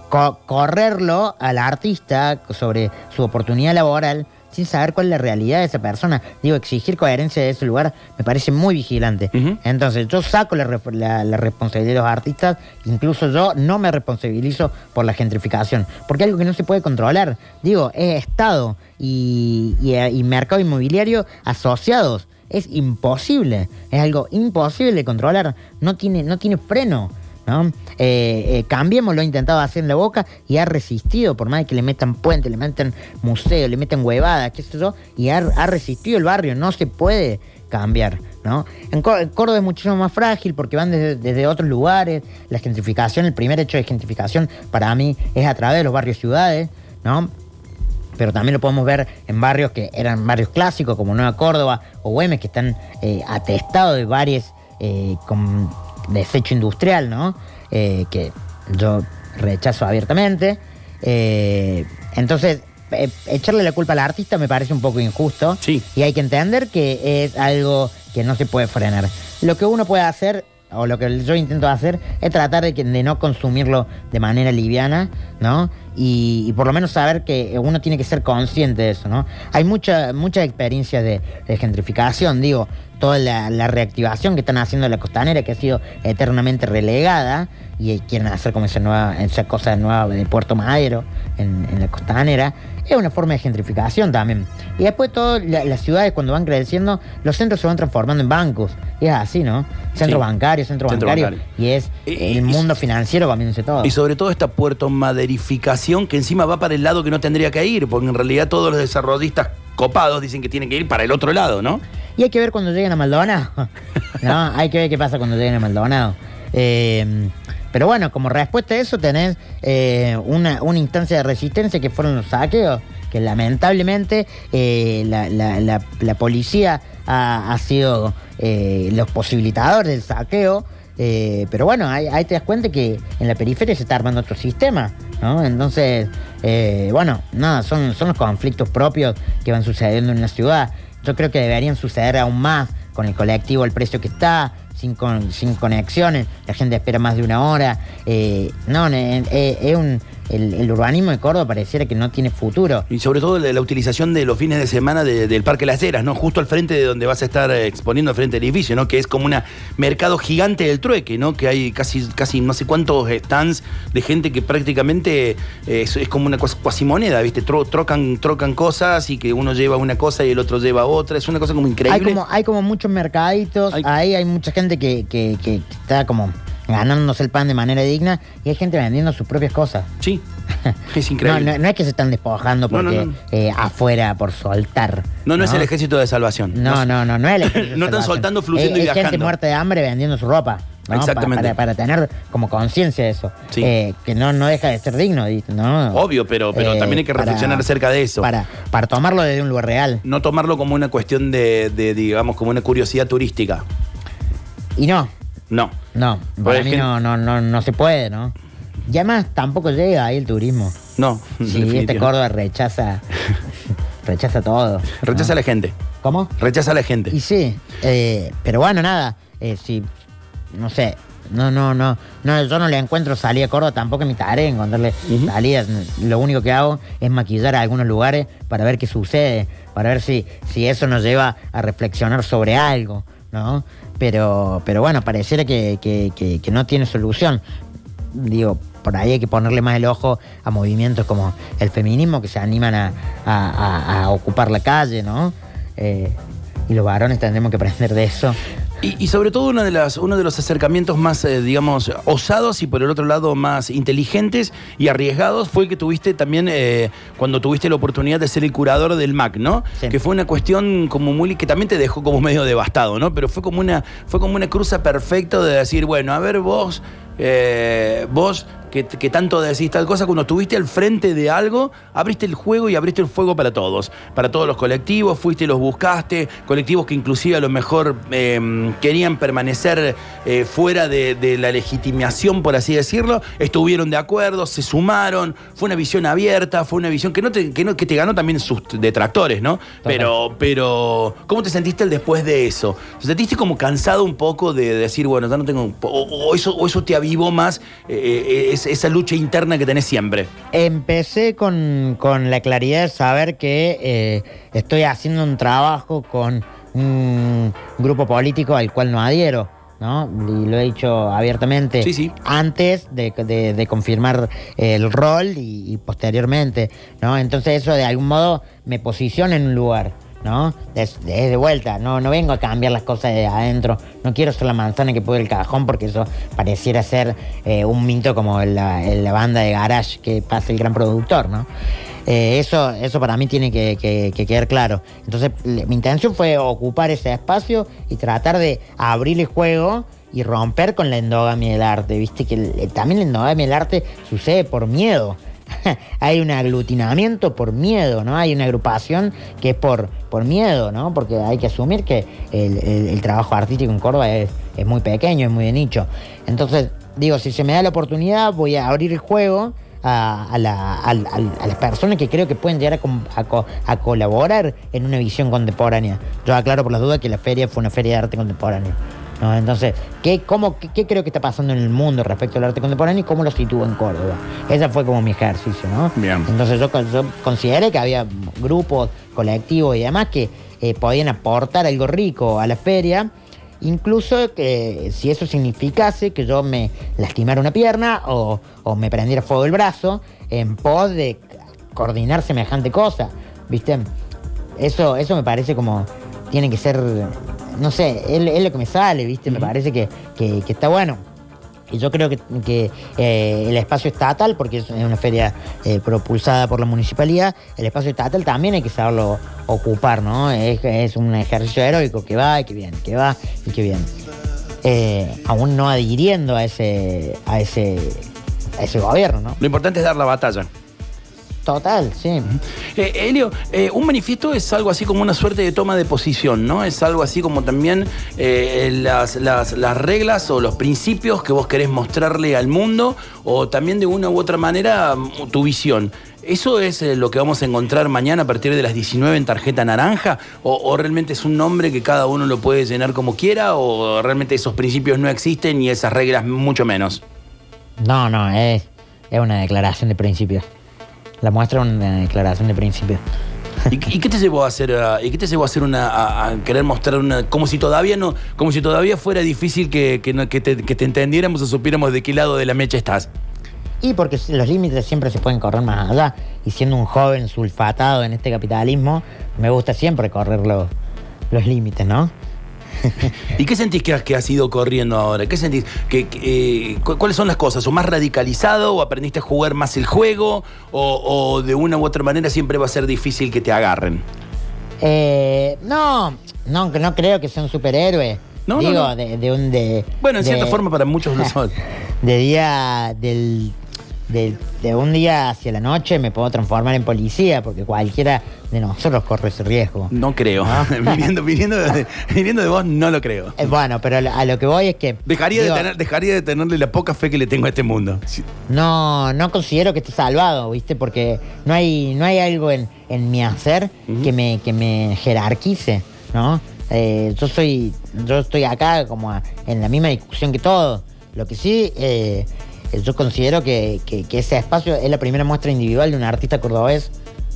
correrlo al artista sobre su oportunidad laboral sin saber cuál es la realidad de esa persona. Digo, exigir coherencia de ese lugar me parece muy vigilante. Entonces, yo saco la, responsabilidad de los artistas, incluso yo no me responsabilizo por la gentrificación, porque es algo que no se puede controlar. Digo, es Estado y, y mercado inmobiliario asociados. Es imposible, es algo imposible de controlar, no tiene, no tiene freno. ¿No? Eh, eh, cambiemos, lo ha intentado hacer en la boca y ha resistido, por más que le metan puente, le metan museo, le metan huevadas, qué sé yo, y ha, resistido el barrio, no se puede cambiar, ¿no? En, Córdoba es muchísimo más frágil porque van desde, otros lugares. La gentrificación, el primer hecho de gentrificación para mí es a través de los barrios ciudades, ¿no? Pero también lo podemos ver en barrios que eran barrios clásicos como Nueva Córdoba o Güemes que están eh, atestados de varios eh, desecho industrial, ¿no? Eh, que yo rechazo abiertamente. entonces, echarle la culpa al artista me parece un poco injusto. Sí. Y hay que entender que es algo que no se puede frenar. Lo que uno puede hacer o lo que yo intento hacer es tratar de, que, de no consumirlo de manera liviana, ¿no? Y, por lo menos saber que uno tiene que ser consciente de eso, ¿no? Hay mucha, muchas experiencias de, gentrificación, digo, toda la, reactivación que están haciendo la costanera, que ha sido eternamente relegada, y quieren hacer como esa, nueva, esa cosa nueva de Puerto Madero en, en la costanera, es una forma de gentrificación también. Y después todas las ciudades cuando van creciendo, los centros se van transformando en bancos. Y es así, ¿no? Centro bancario, centro, bancario, Y es el mundo financiero comiéndose todo. Y sobre todo esta puerto maderificación que encima va para el lado que no tendría que ir, porque en realidad todos los desarrollistas copados dicen que tienen que ir para el otro lado, ¿no? Y hay que ver cuando lleguen a Maldonado. ¿No? hay que ver qué pasa cuando lleguen a Maldonado. Eh, pero bueno, como respuesta a eso tenés eh, una, instancia de resistencia que fueron los saqueos, que lamentablemente eh, la, policía ha, sido eh, los posibilitadores del saqueo. pero bueno, ahí, te das cuenta que en la periferia se está armando otro sistema, ¿no? Entonces, bueno, nada, son, son los conflictos propios que van sucediendo en la ciudad. Yo creo que deberían suceder aún más con el colectivo, el precio que está, sin, sin conexiones, la gente espera más de una hora. Eh, no, es un el, urbanismo de Córdoba pareciera que no tiene futuro. Y sobre todo la, utilización de los fines de semana del Parque Las Heras, ¿no? Justo al frente de donde vas a estar eh, exponiendo al frente del edificio, ¿no? Que es como un mercado gigante del trueque, ¿no? Que hay casi, casi no sé cuántos stands de gente que prácticamente eh, es, como una cuasi moneda, ¿viste? trocan, trocan cosas y que uno lleva una cosa y el otro lleva otra. Es una cosa como increíble. Hay como, hay como muchos mercaditos, ahí hay mucha gente que, que está como ganándose el pan de manera digna y hay gente vendiendo sus propias cosas. Sí, es increíble. no, es que se están despojando porque eh, afuera por soltar. No, no, es el ejército de salvación. No, no, no, no, es el ejército No están soltando, fluyendo y viajando. Es gente muerta de hambre vendiendo su ropa. Exactamente. Para, tener como conciencia de eso. Eh, que no, no deja de ser digno, ¿no? Obvio, pero, pero eh, también hay que reflexionar acerca de eso. Para, para tomarlo desde un lugar real. No tomarlo como una cuestión de, de digamos, como una curiosidad turística. Y no, no. No, para mí no, no, no, no se puede, ¿no? Y además tampoco llega ahí el turismo. No. Sí, este Córdoba rechaza, rechaza todo. Rechaza a la gente. ¿Cómo? Rechaza a la gente. Y sí, eh, pero bueno, nada, eh, si, no sé, no, no, no, no, yo no le encuentro salida a Córdoba, tampoco es mi tarea encontrarle salidas. Lo único que hago es maquillar a algunos lugares para ver qué sucede, para ver si, si eso nos lleva a reflexionar sobre algo, ¿no? Pero, pero bueno, pareciera que, que, no tiene solución. Digo, por ahí hay que ponerle más el ojo a movimientos como el feminismo que se animan a, ocupar la calle, ¿no? Eh, y los varones tendremos que aprender de eso y, sobre todo uno de, las, uno de los acercamientos más, eh, digamos, osados y por el otro lado más inteligentes y arriesgados fue el que tuviste también eh, cuando tuviste la oportunidad de ser el curador del MAC, ¿no? Que fue una cuestión como muy, que también te dejó como medio devastado, ¿no? Pero fue como una, fue como una cruza perfecta de decir, bueno, a ver vos, eh, vos que, tanto decís tal cosa, cuando estuviste al frente de algo, abriste el juego y abriste el fuego para todos, para todos los colectivos, fuiste y los buscaste, colectivos que inclusive a lo mejor em, querían permanecer eh, fuera de, la legitimación, por así decirlo, estuvieron de acuerdo, se sumaron, fue una visión abierta, fue una visión que no te, que no, que te ganó también sus detractores, ¿no? Pero, pero, ¿cómo te sentiste el después de eso? ¿Te sentiste como cansado un poco de decir, bueno, ya no tengo, o, eso, o eso te avivó más eh, esa lucha interna que tenés siempre? Empecé con, la claridad de saber que eh, estoy haciendo un trabajo con un grupo político al cual no adhiero. ¿no? Y lo he dicho abiertamente antes de, confirmar el rol y, y, posteriormente, ¿no? Entonces eso de algún modo me posiciona en un lugar. ¿No? Es, de vuelta, no, no vengo a cambiar las cosas de adentro, no quiero ser la manzana que puede el cajón porque eso pareciera ser eh, un mito como la, la, banda de garage que pasa el gran productor, ¿no? Eh, eso, eso para mí tiene que, que- que quedar claro. Entonces, mi intención fue ocupar ese espacio y tratar de abrir el juego y romper con la endogamia del arte. Viste que el- también la endogamia del arte sucede por miedo. hay un aglutinamiento por miedo, ¿no? Hay una agrupación que es por, por miedo, ¿no? Porque hay que asumir que el, el- trabajo artístico en Córdoba es, es muy pequeño, es muy de nicho. Entonces, digo, si se me da la oportunidad, voy a abrir el juego a, a las personas que creo que pueden llegar co- a colaborar en una visión contemporánea. Yo aclaro por las dudas que la feria fue una feria de arte contemporáneo. ¿No? Entonces, ¿qué, cómo, qué, qué creo que está pasando en el mundo respecto al arte contemporáneo y cómo lo sitúo en Córdoba? Ese fue como mi ejercicio, ¿no? Bien. Entonces yo consideré que había grupos, colectivos y demás que eh, podían aportar algo rico a la feria, incluso que si eso significase que yo me lastimara una pierna o, o me prendiera fuego el brazo en pos de coordinar semejante cosa, ¿viste? Eso, eso me parece como tiene que ser, no sé, es, es lo que me sale, ¿viste? Me parece que, que- que está bueno. Y yo creo que, que, eh, el espacio estatal, porque es una feria eh, propulsada por la municipalidad, el espacio estatal también hay que saberlo ocupar, ¿no? Es, es un ejercicio heroico que va y que viene, que va y que viene. Eh, aún no adhiriendo a ese, a ese, a ese gobierno, ¿no? Lo importante es dar la batalla. Total, sí. Eh, Elio, eh, un manifiesto es algo así como una suerte de toma de posición, ¿no? Es algo así como también eh, las, las- las reglas o los principios que vos querés mostrarle al mundo o también de una u otra manera mm, tu visión. ¿Eso es eh, lo que vamos a encontrar mañana a partir de las 19 en tarjeta naranja? ¿O, o realmente es un nombre que cada uno lo puede llenar como quiera? ¿O realmente esos principios no existen y esas reglas mucho menos? No, no, es, es una declaración de principios. La muestra es una declaración de principios. ¿Y, y qué te llevó a hacer ah, y qué te llevó a hacer una a, a querer mostrar una como si todavía no como si todavía fuera difícil que, que, no- que te, que te entendiéramos o supiéramos de qué lado de la mecha estás? Y porque los límites siempre se pueden correr más allá. Y siendo un joven sulfatado en este capitalismo, me gusta siempre correr los, los límites, ¿no? ¿Y qué sentís que has, que has ido corriendo ahora? ¿Qué sentís? que que, eh, cu- ¿Cuáles son las cosas? ¿O más radicalizado? ¿O aprendiste a jugar más el juego? ¿O, o de una u otra manera siempre va a ser difícil que te agarren? Eh, no, no, no creo que sea un superhéroe. No, no, Digo, no. De, de un de. Bueno, en de- cierta forma para muchos lo son. De día del. De un día hacia la noche me puedo transformar en policía, porque cualquiera de nosotros corre ese riesgo. No creo. Ah. viniendo, viniendo, de, viniendo de vos, no lo creo. Eh, bueno, pero a lo- que voy es que. Dejaría, digo, de tener, dejaría de tenerle la poca fe que le tengo a este mundo. No, no considero que esté salvado, ¿viste? Porque no hay, no hay algo en, en mi hacer que, me, que me jerarquice, ¿no? Eh, yo soy, yo estoy acá como a- en la misma discusión que todos. Lo que sí, eh, yo considero que, que- ese espacio es la primera muestra individual de un artista cordobés.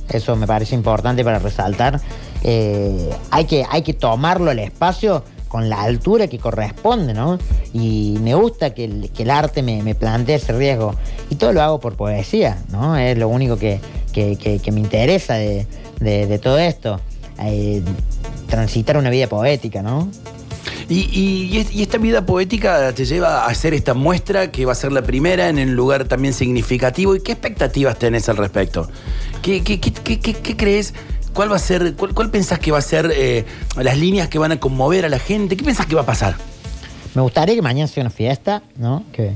Eso me parece importante para resaltar. Eh, hay, que, hay que tomarlo el espacio con la altura que corresponde, ¿no? Y me gusta que el, que el arte me, me plantee ese riesgo. Y todo lo hago por poesía, ¿no? Es lo único que, me interesa de, de- de todo esto. Eh, transitar una vida poética, ¿no? Y, y- y es- y esta vida poética te lleva a hacer esta muestra que va a ser la primera en un lugar también significativo. ¿Y qué expectativas tenés al respecto? ¿Qué, qué- crees? ¿Cuál va a ser, cuál, cuál pensás que va a ser eh, las líneas que van a conmover a la gente? ¿Qué pensás que va a pasar? Me gustaría que mañana sea una fiesta, ¿no? Que,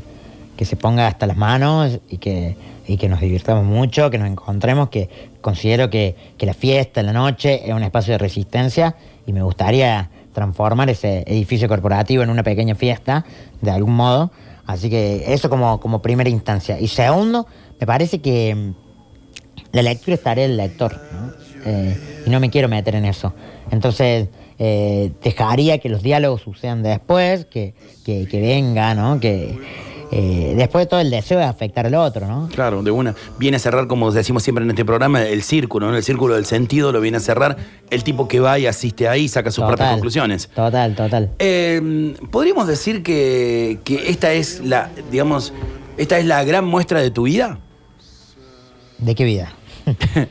se ponga hasta las manos y que, y que nos divirtamos mucho, que nos encontremos, que considero que, que la fiesta, la noche, es un espacio de resistencia y me gustaría transformar ese edificio corporativo en una pequeña fiesta, de algún modo. Así que eso como, como primera instancia. Y segundo, me parece que mm, la lectura es tarea del lector, ¿no? Eh, y no me quiero meter en eso. Entonces, eh, dejaría que los diálogos sucedan después, que, que, que venga, ¿no? Que eh, después de todo el deseo de afectar al otro, ¿no? Claro, de una. Viene a cerrar, como decimos siempre en este programa, el círculo, ¿no? El círculo del sentido lo viene a cerrar el tipo que va y asiste ahí y saca sus propias conclusiones. Total, total. Eh, Podríamos decir que, que esta es la, digamos, esta es la gran muestra de tu vida. ¿De qué vida?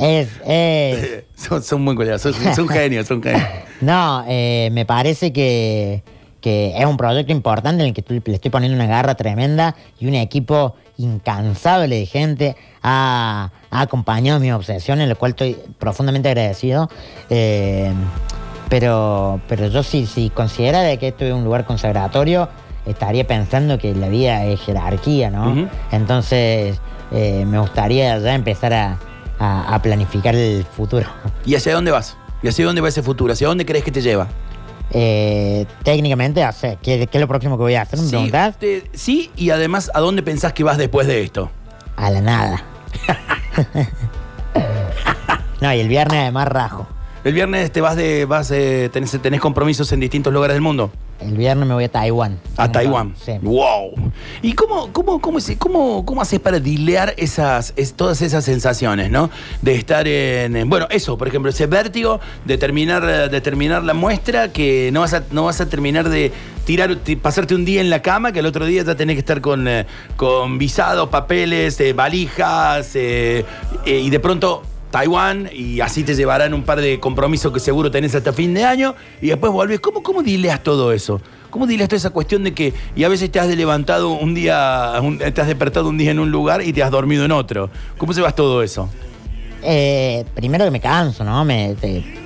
es, es, son, son muy colegas, son, son genios, son genios. No, eh, me parece que, que es un proyecto importante en el que estoy- le estoy poniendo una garra tremenda y un equipo incansable de gente ha, ha acompañado mi obsesión, en lo cual estoy profundamente agradecido. Eh, pero, pero yo si, si considera de que esto es un lugar consagratorio, estaría pensando que la vida es jerarquía, ¿no? Entonces, eh, me gustaría ya empezar a, a- a planificar el futuro. ¿Y hacia dónde vas? ¿Y hacia dónde va ese futuro? ¿Hacia dónde crees que te lleva? Eh, técnicamente, sea, ¿qué, qué es lo próximo que voy a hacer? ¿Me Sí, preguntás? te- sí, y además, ¿a dónde pensás que vas después de esto? A la nada. no, y el viernes además rajo. El viernes te vas de. vas eh, tenés, tenés compromisos en distintos lugares del mundo. El viernes me voy a Taiwán. A Taiwán. Sí. Wow. ¿Y cómo, cómo, cómo, cómo, cómo haces para dilear esas, es- todas esas sensaciones, ¿no? De estar en. en- Bueno, eso, por ejemplo, ese vértigo de terminar, de terminar la muestra, que no vas a, no vas a terminar de tirar, ti- pasarte un día en la cama, que el otro día ya tenés que estar con, eh, con visados, papeles, eh, valijas, eh, y de pronto. Taiwán y así te llevarán un par de compromisos que seguro tenés hasta fin de año y después volvés. ¿Cómo, cómo dileas todo eso? ¿Cómo dileas toda esa cuestión de que y a veces te has levantado un día, te has despertado un día en un lugar y te has dormido en otro? ¿Cómo llevas todo eso? Eh, primero que me canso, ¿no? Me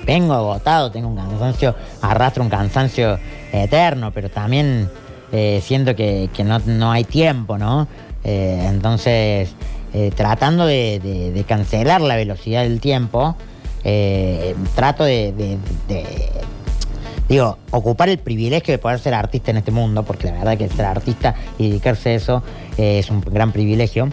vengo agotado, tengo un cansancio, arrastro un cansancio eterno, pero también eh, siento que, que no, no hay tiempo, ¿no? Eh, entonces, eh, tratando de, cancelar la velocidad del tiempo, eh, trato de, digo, ocupar el privilegio de poder ser artista en este mundo, porque la verdad que ser artista y dedicarse a eso eh, es un gran privilegio.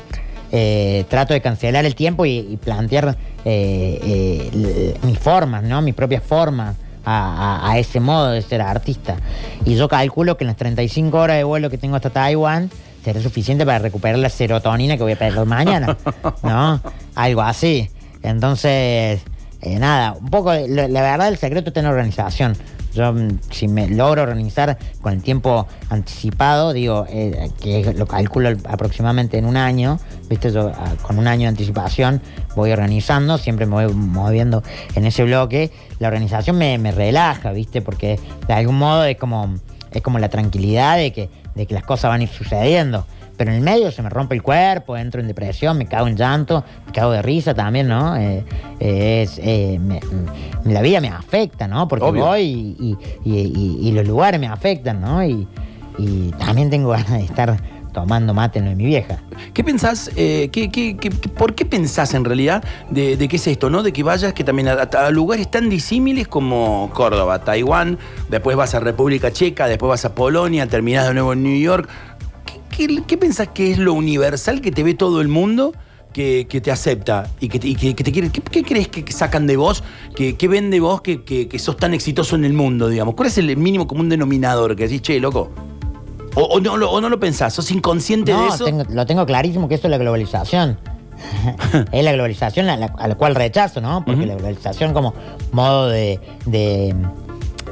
Trato de cancelar el tiempo y, plantear mis formas, ¿no? Mis propias formas a- a ese modo de ser artista. Y yo calculo que en las 35 horas de vuelo que tengo hasta Taiwán será suficiente para recuperar la serotonina que voy a perder mañana, ¿no? Algo así. Entonces, eh, nada, un poco, la, la verdad el secreto está en la organización. Yo, mm, si me logro organizar con el tiempo anticipado, digo, eh, que lo calculo aproximadamente en un año, ¿viste? Yo ah, con un año de anticipación voy organizando, siempre me voy moviendo en ese bloque. La organización me, me relaja, ¿viste? Porque de algún modo es como, es como la tranquilidad de que, de que las cosas van a ir sucediendo. Pero en el medio se me rompe el cuerpo, entro en depresión, me cago en llanto, me cago de risa también, ¿no? Eh, eh, es, eh, me- mm, la vida me afecta, ¿no? Porque Obvio. voy y, y- y- y- y los lugares me afectan, ¿no? Y, y también tengo ganas de estar tomando mate en mi vieja. ¿Qué pensás, eh, qué- por qué pensás en realidad de, qué es esto, no? De que vayas que también a, lugares tan disímiles como Córdoba, Taiwán, después vas a República Checa, después vas a Polonia, terminás de nuevo en New York. ¿Qué, qué- qué pensás que es lo universal que te ve todo el mundo? Que, te acepta y que que- te quiere. ¿Qué, crees que sacan de vos? ¿Qué, qué ven de vos que sos tan exitoso en el mundo, digamos? ¿Cuál es el mínimo común denominador que decís, che, loco? O, o no, lo- o no lo pensás, sos inconsciente de eso. tengo- lo tengo clarísimo que esto es la globalización. es la globalización a la, a la cual rechazo, ¿no? Porque la globalización como modo de, de,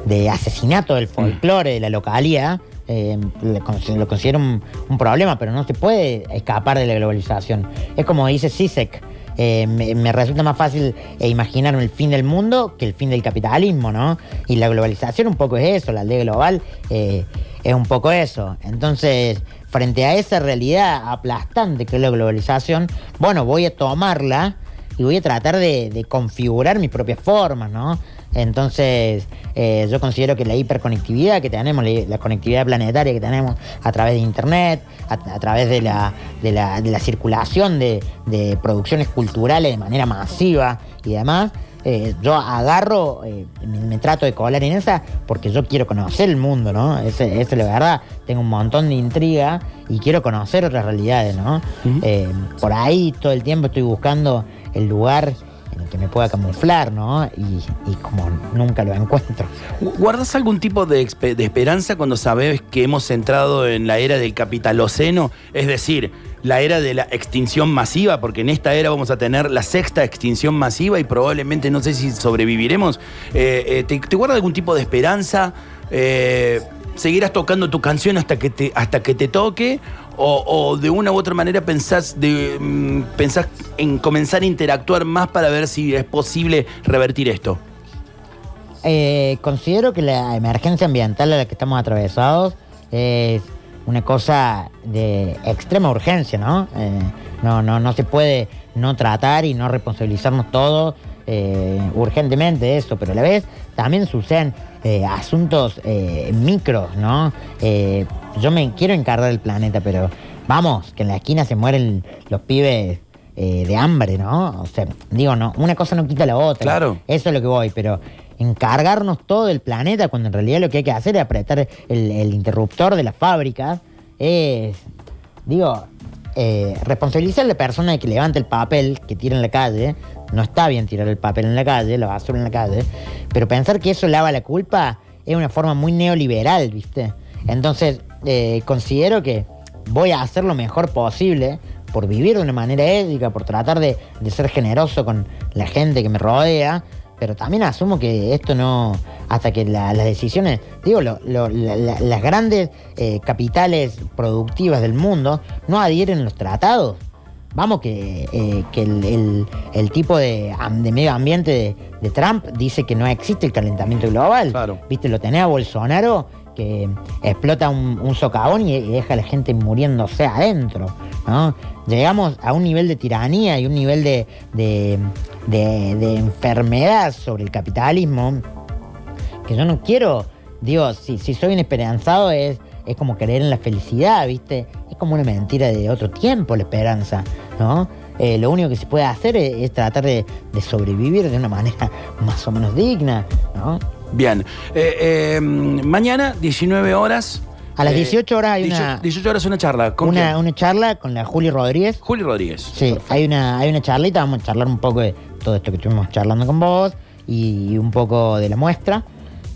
de asesinato del folclore de la localidad eh, lo considero un, un problema, pero no se puede escapar de la globalización. Es como dice Sisek. eh, me, me resulta más fácil eh, imaginarme el fin del mundo que el fin del capitalismo, ¿no? Y la globalización un poco es eso, la ley global eh, es un poco eso. Entonces, frente a esa realidad aplastante que es la globalización, bueno, voy a tomarla y voy a tratar de, configurar mis propias formas, ¿no? Entonces, eh, yo considero que la hiperconectividad que tenemos, la, conectividad planetaria que tenemos a través de Internet, a, a través de la, de la, de la circulación de, de producciones culturales de manera masiva y demás, eh, yo agarro, eh, me, me trato de colar en esa porque yo quiero conocer el mundo, ¿no? Esa es la verdad. Tengo un montón de intriga y quiero conocer otras realidades, ¿no? Eh, por ahí todo el tiempo estoy buscando el lugar en el que me pueda camuflar, ¿no? Y, y como nunca lo encuentro. ¿Guardas algún tipo de, de esperanza cuando sabes que hemos entrado en la era del capitaloceno? Es decir, la era de la extinción masiva, porque en esta era vamos a tener la sexta extinción masiva y probablemente no sé si sobreviviremos. Eh, eh, ¿te, te guarda algún tipo de esperanza? Eh, ¿Seguirás tocando tu canción hasta que te, hasta que te toque? O, de una u otra manera pensás, de, mm, pensás en comenzar a interactuar más para ver si es posible revertir esto? Considero que la emergencia ambiental a la que estamos atravesados es, una cosa de extrema urgencia, ¿no? Eh, no, no, no se puede no tratar y no responsabilizarnos todos eh, urgentemente de eso, pero a la vez también suceden eh, asuntos micros, ¿no? Yo me quiero encargar del planeta, pero vamos, que en la esquina se mueren los pibes eh, de hambre, ¿no? O sea, digo, no, una cosa no quita la otra. Claro. Eso es lo que voy, pero encargarnos todo del planeta cuando en realidad lo que hay que hacer es apretar el, el interruptor de la fábrica es, digo, eh, responsabilizar a la persona que levante el papel que tira en la calle. No está bien tirar el papel en la calle, la basura en la calle, pero pensar que eso lava la culpa es una forma muy neoliberal, ¿viste? Entonces, eh, considero que voy a hacer lo mejor posible por vivir de una manera ética, por tratar de ser generoso con la gente que me rodea, pero también asumo que esto no, hasta que la- las decisiones, digo, lo- lo- la- la- las grandes eh, capitales productivas del mundo no adhieren los tratados. Vamos, que, eh, que el, el- el tipo de, medio ambiente de, de Trump dice que no existe el calentamiento global. Claro. Viste, lo tenés a Bolsonaro que explota un, un socavón y, y deja a la gente muriéndose adentro. Llegamos a un nivel de tiranía y un nivel de, de, de- enfermedad sobre el capitalismo que yo no quiero, digo, si, si soy un esperanzado es, es como creer en la felicidad, ¿viste? Es como una mentira de otro tiempo la esperanza, ¿no? Eh, lo único que se puede hacer es, tratar de, sobrevivir de una manera más o menos digna. Bien. Eh, eh, mañana, 19 horas. A las eh, 18 horas hay 18 una- 18 horas una charla. ¿Con Una, quién? una charla con la Juli Rodríguez. Juli Rodríguez. Sí, hay una, hay una charlita, vamos a charlar un poco de todo esto que estuvimos charlando con vos y un poco de la muestra.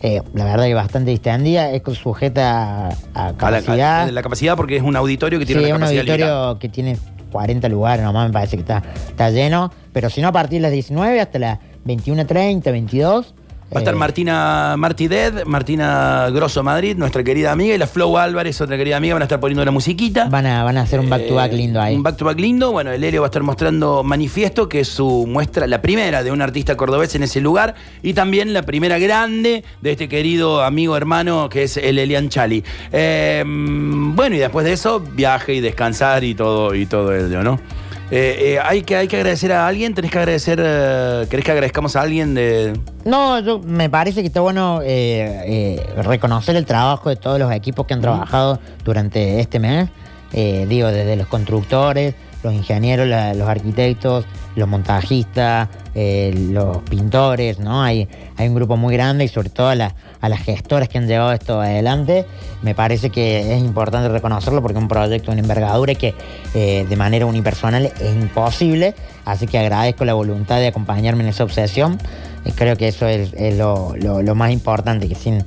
Eh, la verdad que bastante distendida, es sujeta a, a A la, capacidad. a la capacidad porque es un auditorio que tiene sí, una un capacidad auditorio que tiene 40 lugares nomás, me parece que está, está lleno. Pero si no, a partir de las 19 hasta las 21.30, 22. Va a estar eh, Martina Martí Dead, Martina Grosso Madrid, nuestra querida amiga, y la Flow Álvarez, otra querida amiga, van a estar poniendo la musiquita. Van a, van a hacer un back to back Eh, lindo ahí. Un back to back lindo. Bueno, el Helio va a estar mostrando Manifiesto, que es su muestra, la primera de un artista cordobés en ese lugar, y también la primera grande de este querido amigo hermano que es el Elian Chali. Eh, bueno, y después de eso, viaje y descansar y todo, y todo ello, ¿no? Eh, eh, hay, que, hay que agradecer a alguien, tenés que agradecer, eh, ¿querés que agradezcamos a alguien de. No, yo me parece que está bueno eh, eh, reconocer el trabajo de todos los equipos que han trabajado durante este mes. Eh, digo, desde los constructores, los ingenieros, los arquitectos, los montajistas, eh, los pintores, ¿no? Hay, hay un grupo muy grande y sobre todo a, la- a las gestoras que han llevado esto adelante. Me parece que es importante reconocerlo porque un proyecto una envergadura que eh, de manera unipersonal es imposible. Así que agradezco la voluntad de acompañarme en esa obsesión. Y creo que eso es, es lo, lo- lo más importante, que sin,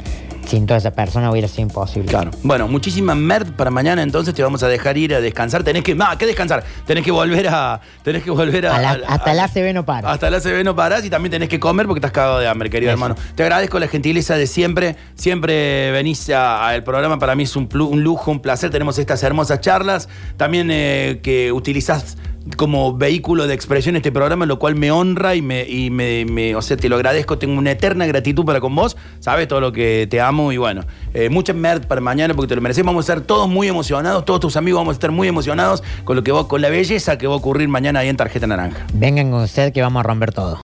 sin toda esa persona hubiera sido imposible. Claro. Bueno, muchísima merd para mañana, entonces te vamos a dejar ir a descansar. Tenés que. más ¿qué descansar? Tenés que volver a. Tenés que volver a. A la- a- hasta a- la ACB no para. Hasta la CB no parás y también tenés que comer porque estás cagado de hambre, querido Eso. hermano. Te agradezco la gentileza de siempre. Siempre venís a- al programa. Para mí es un, un lujo, un placer. Tenemos estas hermosas charlas. También eh, que utilizás como vehículo de expresión este programa, lo cual me honra y me, y me, o sea, te lo agradezco. Tengo una eterna gratitud para con vos. Sabes todo lo que te amo y bueno, eh, mucha merd para mañana porque te lo mereces. Vamos a estar todos muy emocionados, todos tus amigos vamos a estar muy emocionados con lo que va, con la belleza que va a ocurrir mañana ahí en Tarjeta Naranja. Vengan con usted que vamos a romper todo.